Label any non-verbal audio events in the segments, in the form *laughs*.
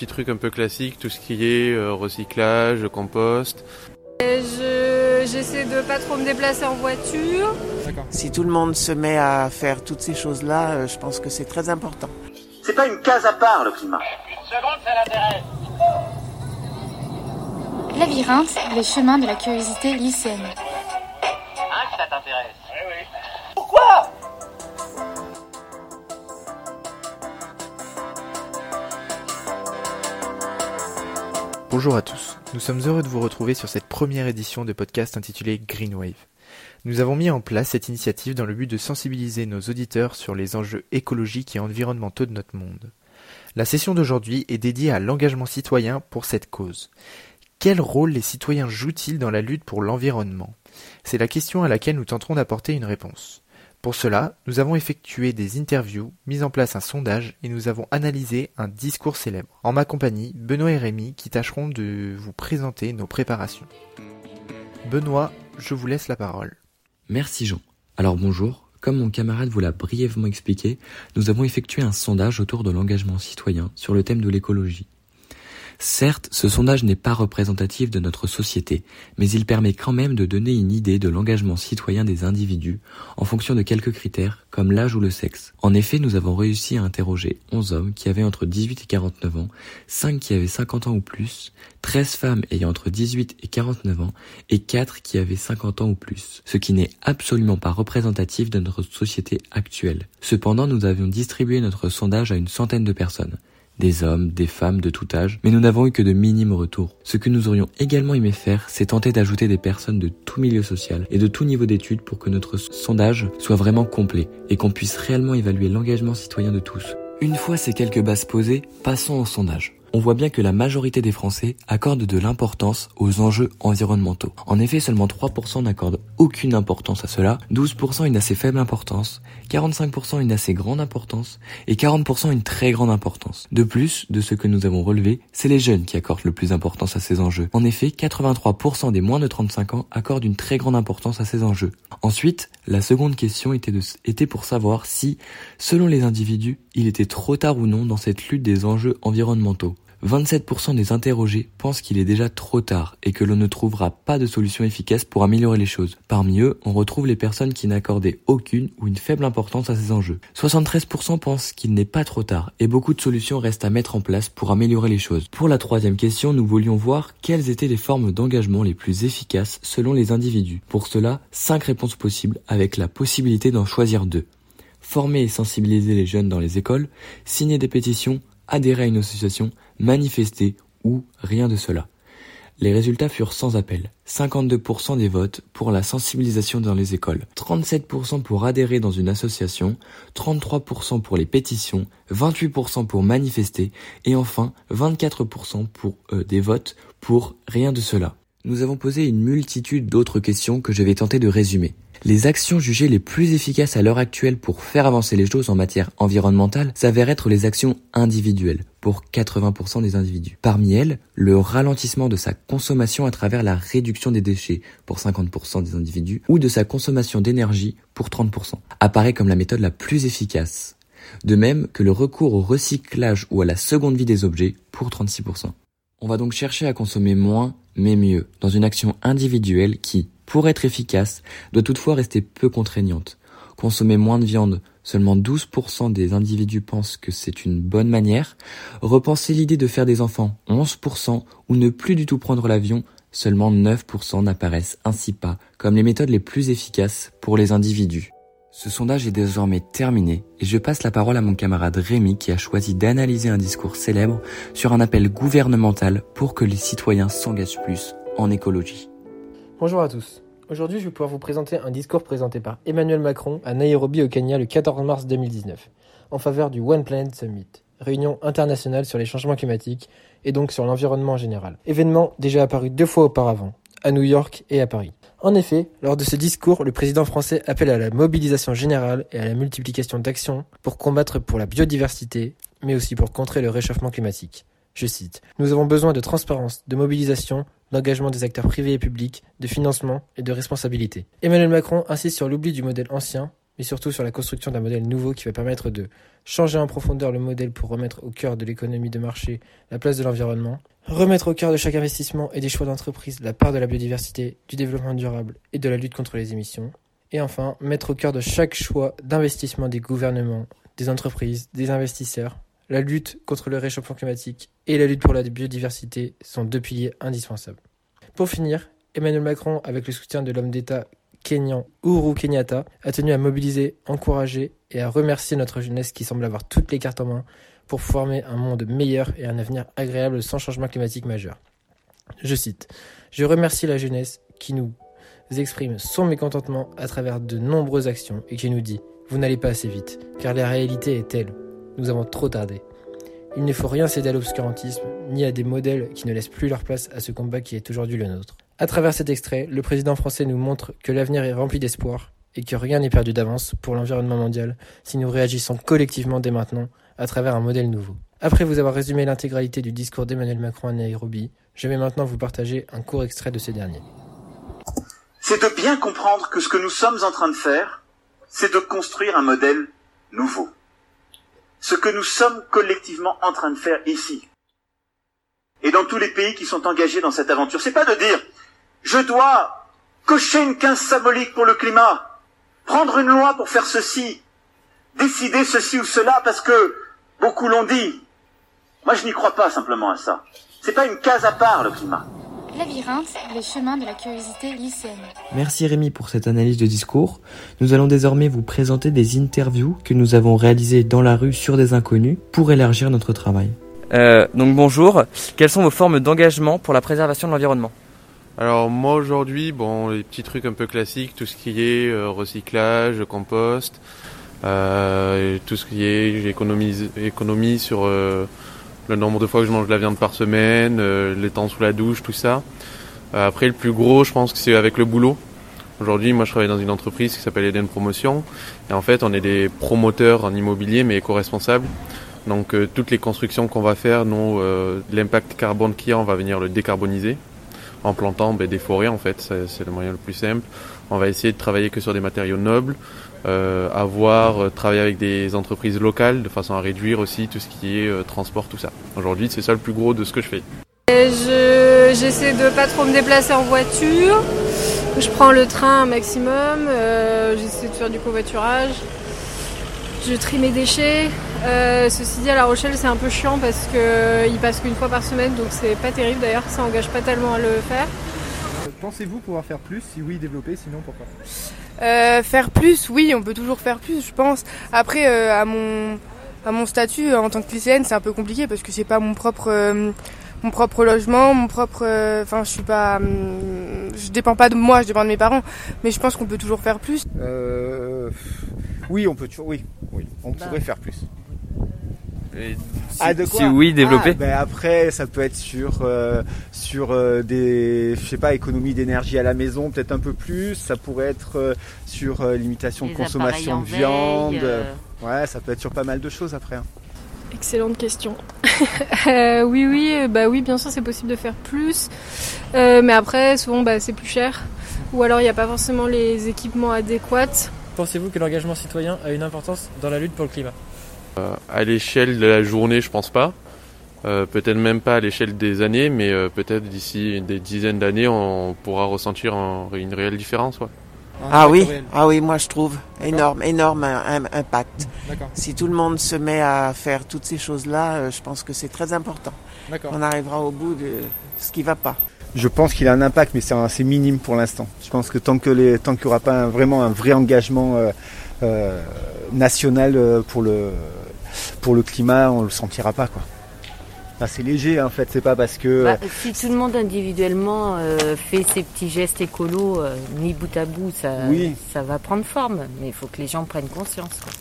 petits trucs un peu classiques, tout ce qui est euh, recyclage, compost. J'essaie de pas trop me déplacer en voiture. Si tout le monde se met à faire toutes ces choses-là, euh, je pense que c'est très important. C'est pas une case à part le climat. Une seconde, ça l'intéresse. Labyrinthe, les chemins de la curiosité lycéenne. Bonjour à tous, nous sommes heureux de vous retrouver sur cette première édition de podcast intitulée Green Wave. Nous avons mis en place cette initiative dans le but de sensibiliser nos auditeurs sur les enjeux écologiques et environnementaux de notre monde. La session d'aujourd'hui est dédiée à l'engagement citoyen pour cette cause. Quel rôle les citoyens jouent-ils dans la lutte pour l'environnement? C'est la question à laquelle nous tenterons d'apporter une réponse. Pour cela, nous avons effectué des interviews, mis en place un sondage et nous avons analysé un discours célèbre. En ma compagnie, Benoît et Rémi qui tâcheront de vous présenter nos préparations. Benoît, je vous laisse la parole. Merci Jean. Alors bonjour, comme mon camarade vous l'a brièvement expliqué, nous avons effectué un sondage autour de l'engagement citoyen sur le thème de l'écologie. Certes, ce sondage n'est pas représentatif de notre société, mais il permet quand même de donner une idée de l'engagement citoyen des individus en fonction de quelques critères, comme l'âge ou le sexe. En effet, nous avons réussi à interroger 11 hommes qui avaient entre 18 et 49 ans, 5 qui avaient 50 ans ou plus, 13 femmes ayant entre 18 et 49 ans, et 4 qui avaient 50 ans ou plus, ce qui n'est absolument pas représentatif de notre société actuelle. Cependant, nous avions distribué notre sondage à une centaine de personnes des hommes, des femmes de tout âge, mais nous n'avons eu que de minimes retours. Ce que nous aurions également aimé faire, c'est tenter d'ajouter des personnes de tout milieu social et de tout niveau d'études pour que notre sondage soit vraiment complet et qu'on puisse réellement évaluer l'engagement citoyen de tous. Une fois ces quelques bases posées, passons au sondage on voit bien que la majorité des Français accordent de l'importance aux enjeux environnementaux. En effet, seulement 3% n'accordent aucune importance à cela, 12% une assez faible importance, 45% une assez grande importance et 40% une très grande importance. De plus, de ce que nous avons relevé, c'est les jeunes qui accordent le plus d'importance à ces enjeux. En effet, 83% des moins de 35 ans accordent une très grande importance à ces enjeux. Ensuite, la seconde question était, était pour savoir si, selon les individus, il était trop tard ou non dans cette lutte des enjeux environnementaux. 27% des interrogés pensent qu'il est déjà trop tard et que l'on ne trouvera pas de solution efficace pour améliorer les choses. Parmi eux, on retrouve les personnes qui n'accordaient aucune ou une faible importance à ces enjeux. 73% pensent qu'il n'est pas trop tard et beaucoup de solutions restent à mettre en place pour améliorer les choses. Pour la troisième question, nous voulions voir quelles étaient les formes d'engagement les plus efficaces selon les individus. Pour cela, 5 réponses possibles avec la possibilité d'en choisir deux. Former et sensibiliser les jeunes dans les écoles, signer des pétitions, adhérer à une association, manifester ou rien de cela. Les résultats furent sans appel. 52% des votes pour la sensibilisation dans les écoles, 37% pour adhérer dans une association, 33% pour les pétitions, 28% pour manifester et enfin 24% pour euh, des votes pour rien de cela. Nous avons posé une multitude d'autres questions que je vais tenter de résumer. Les actions jugées les plus efficaces à l'heure actuelle pour faire avancer les choses en matière environnementale s'avèrent être les actions individuelles, pour 80% des individus. Parmi elles, le ralentissement de sa consommation à travers la réduction des déchets, pour 50% des individus, ou de sa consommation d'énergie, pour 30%, apparaît comme la méthode la plus efficace. De même que le recours au recyclage ou à la seconde vie des objets, pour 36%. On va donc chercher à consommer moins, mais mieux, dans une action individuelle qui, pour être efficace, doit toutefois rester peu contraignante. Consommer moins de viande, seulement 12% des individus pensent que c'est une bonne manière. Repenser l'idée de faire des enfants, 11%, ou ne plus du tout prendre l'avion, seulement 9% n'apparaissent ainsi pas comme les méthodes les plus efficaces pour les individus. Ce sondage est désormais terminé et je passe la parole à mon camarade Rémi qui a choisi d'analyser un discours célèbre sur un appel gouvernemental pour que les citoyens s'engagent plus en écologie. Bonjour à tous. Aujourd'hui, je vais pouvoir vous présenter un discours présenté par Emmanuel Macron à Nairobi au Kenya le 14 mars 2019 en faveur du One Planet Summit, réunion internationale sur les changements climatiques et donc sur l'environnement en général. Événement déjà apparu deux fois auparavant, à New York et à Paris. En effet, lors de ce discours, le président français appelle à la mobilisation générale et à la multiplication d'actions pour combattre pour la biodiversité, mais aussi pour contrer le réchauffement climatique. Je cite, Nous avons besoin de transparence, de mobilisation, d'engagement des acteurs privés et publics, de financement et de responsabilité. Emmanuel Macron insiste sur l'oubli du modèle ancien, mais surtout sur la construction d'un modèle nouveau qui va permettre de changer en profondeur le modèle pour remettre au cœur de l'économie de marché la place de l'environnement, remettre au cœur de chaque investissement et des choix d'entreprise la part de la biodiversité, du développement durable et de la lutte contre les émissions, et enfin mettre au cœur de chaque choix d'investissement des gouvernements, des entreprises, des investisseurs, la lutte contre le réchauffement climatique et la lutte pour la biodiversité sont deux piliers indispensables. Pour finir, Emmanuel Macron, avec le soutien de l'homme d'État kényan Uhuru Kenyatta, a tenu à mobiliser, encourager et à remercier notre jeunesse qui semble avoir toutes les cartes en main pour former un monde meilleur et un avenir agréable sans changement climatique majeur. Je cite Je remercie la jeunesse qui nous exprime son mécontentement à travers de nombreuses actions et qui nous dit Vous n'allez pas assez vite, car la réalité est telle. Nous avons trop tardé. Il ne faut rien céder à l'obscurantisme, ni à des modèles qui ne laissent plus leur place à ce combat qui est aujourd'hui le nôtre. À travers cet extrait, le président français nous montre que l'avenir est rempli d'espoir et que rien n'est perdu d'avance pour l'environnement mondial si nous réagissons collectivement dès maintenant à travers un modèle nouveau. Après vous avoir résumé l'intégralité du discours d'Emmanuel Macron à Nairobi, je vais maintenant vous partager un court extrait de ce dernier. C'est de bien comprendre que ce que nous sommes en train de faire, c'est de construire un modèle nouveau. Ce que nous sommes collectivement en train de faire ici. Et dans tous les pays qui sont engagés dans cette aventure. C'est pas de dire, je dois cocher une quinze symbolique pour le climat, prendre une loi pour faire ceci, décider ceci ou cela parce que beaucoup l'ont dit. Moi, je n'y crois pas simplement à ça. C'est pas une case à part, le climat. Labyrinthe, les chemins de la curiosité lycéenne. Merci Rémi pour cette analyse de discours. Nous allons désormais vous présenter des interviews que nous avons réalisées dans la rue sur des inconnus pour élargir notre travail. Euh, donc bonjour, quelles sont vos formes d'engagement pour la préservation de l'environnement? Alors moi aujourd'hui, bon, les petits trucs un peu classiques, tout ce qui est euh, recyclage, compost, euh, tout ce qui est économie sur euh, le nombre de fois que je mange de la viande par semaine, les temps sous la douche, tout ça. Après le plus gros, je pense que c'est avec le boulot. Aujourd'hui, moi je travaille dans une entreprise qui s'appelle Eden Promotion et en fait on est des promoteurs en immobilier mais éco-responsables. Donc toutes les constructions qu'on va faire, nous, l'impact carbone qu'il y a, on va venir le décarboniser en plantant ben, des forêts en fait, c'est le moyen le plus simple. On va essayer de travailler que sur des matériaux nobles, euh, avoir euh, travailler avec des entreprises locales de façon à réduire aussi tout ce qui est euh, transport, tout ça. Aujourd'hui, c'est ça le plus gros de ce que je fais. Et je- J'essaie de pas trop me déplacer en voiture. Je prends le train un maximum. euh, J'essaie de faire du covoiturage. Je trie mes déchets. Euh, ceci dit, à La Rochelle, c'est un peu chiant parce qu'il passe qu'une fois par semaine, donc c'est pas terrible d'ailleurs. Ça engage pas tellement à le faire. Pensez-vous pouvoir faire plus Si oui, développer, sinon pourquoi Euh, faire plus, oui, on peut toujours faire plus, je pense. Après, euh, à mon à mon statut en tant que lycéenne, c'est un peu compliqué parce que c'est pas mon propre euh, mon propre logement, mon propre. euh, Enfin, je suis pas. je dépends pas de moi, je dépends de mes parents. Mais je pense qu'on peut toujours faire plus. euh, Oui, on peut toujours. Oui, oui, on pourrait faire plus. Si- si oui, développer. Ah, ben Après, ça peut être sur euh, sur euh, des, je sais pas, économie d'énergie à la maison, peut-être un peu plus. Ça pourrait être euh, sur euh, limitation de consommation de viande. veille, euh. Ouais, ça peut être sur pas mal de choses après. hein. Excellente question. *laughs* Euh, oui, oui, bah oui, bien sûr, c'est possible de faire plus. Euh, mais après, souvent, bah, c'est plus cher. Ou alors, il n'y a pas forcément les équipements adéquats. Pensez-vous que l'engagement citoyen a une importance dans la lutte pour le climat? À l'échelle de la journée, je pense pas. Euh, peut-être même pas à l'échelle des années, mais euh, peut-être d'ici des dizaines d'années, on pourra ressentir un- une réelle différence. Ouais. Ah oui, ah oui, moi je trouve énorme, énorme un- un- impact. Si tout le monde se met à faire toutes ces choses-là, euh, je pense que c'est très important. On arrivera au bout de ce qui va pas. Je pense qu'il a un impact, mais c'est c'est minime pour l'instant. Je pense que tant que les, tant qu'il n'y aura pas un- vraiment un vrai engagement euh, euh, national euh, pour le pour le climat, on le sentira pas quoi. Enfin, c'est léger en fait, c'est pas parce que Bah, si tout le monde individuellement euh, fait ses petits gestes écolos, euh, mis bout à bout, ça, Oui. ça va prendre forme. Mais il faut que les gens prennent conscience. quoi.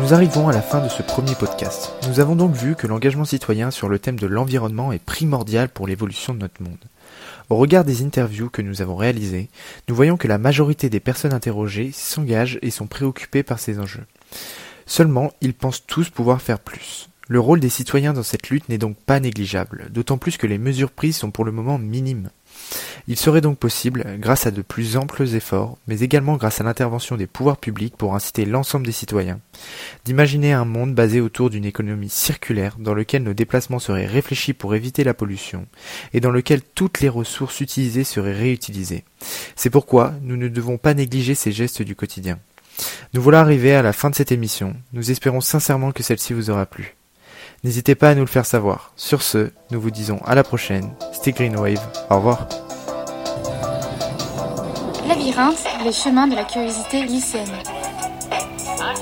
Nous arrivons à la fin de ce premier podcast. Nous avons donc vu que l'engagement citoyen sur le thème de l'environnement est primordial pour l'évolution de notre monde. Au regard des interviews que nous avons réalisées, nous voyons que la majorité des personnes interrogées s'engagent et sont préoccupées par ces enjeux. Seulement, ils pensent tous pouvoir faire plus. Le rôle des citoyens dans cette lutte n'est donc pas négligeable, d'autant plus que les mesures prises sont pour le moment minimes. Il serait donc possible, grâce à de plus amples efforts, mais également grâce à l'intervention des pouvoirs publics pour inciter l'ensemble des citoyens, d'imaginer un monde basé autour d'une économie circulaire dans lequel nos déplacements seraient réfléchis pour éviter la pollution et dans lequel toutes les ressources utilisées seraient réutilisées. C'est pourquoi nous ne devons pas négliger ces gestes du quotidien. Nous voilà arrivés à la fin de cette émission. Nous espérons sincèrement que celle-ci vous aura plu. N'hésitez pas à nous le faire savoir. Sur ce, nous vous disons à la prochaine. C'était Greenwave. Au revoir. Labyrinthe, les chemins de la curiosité lycéenne. Hein,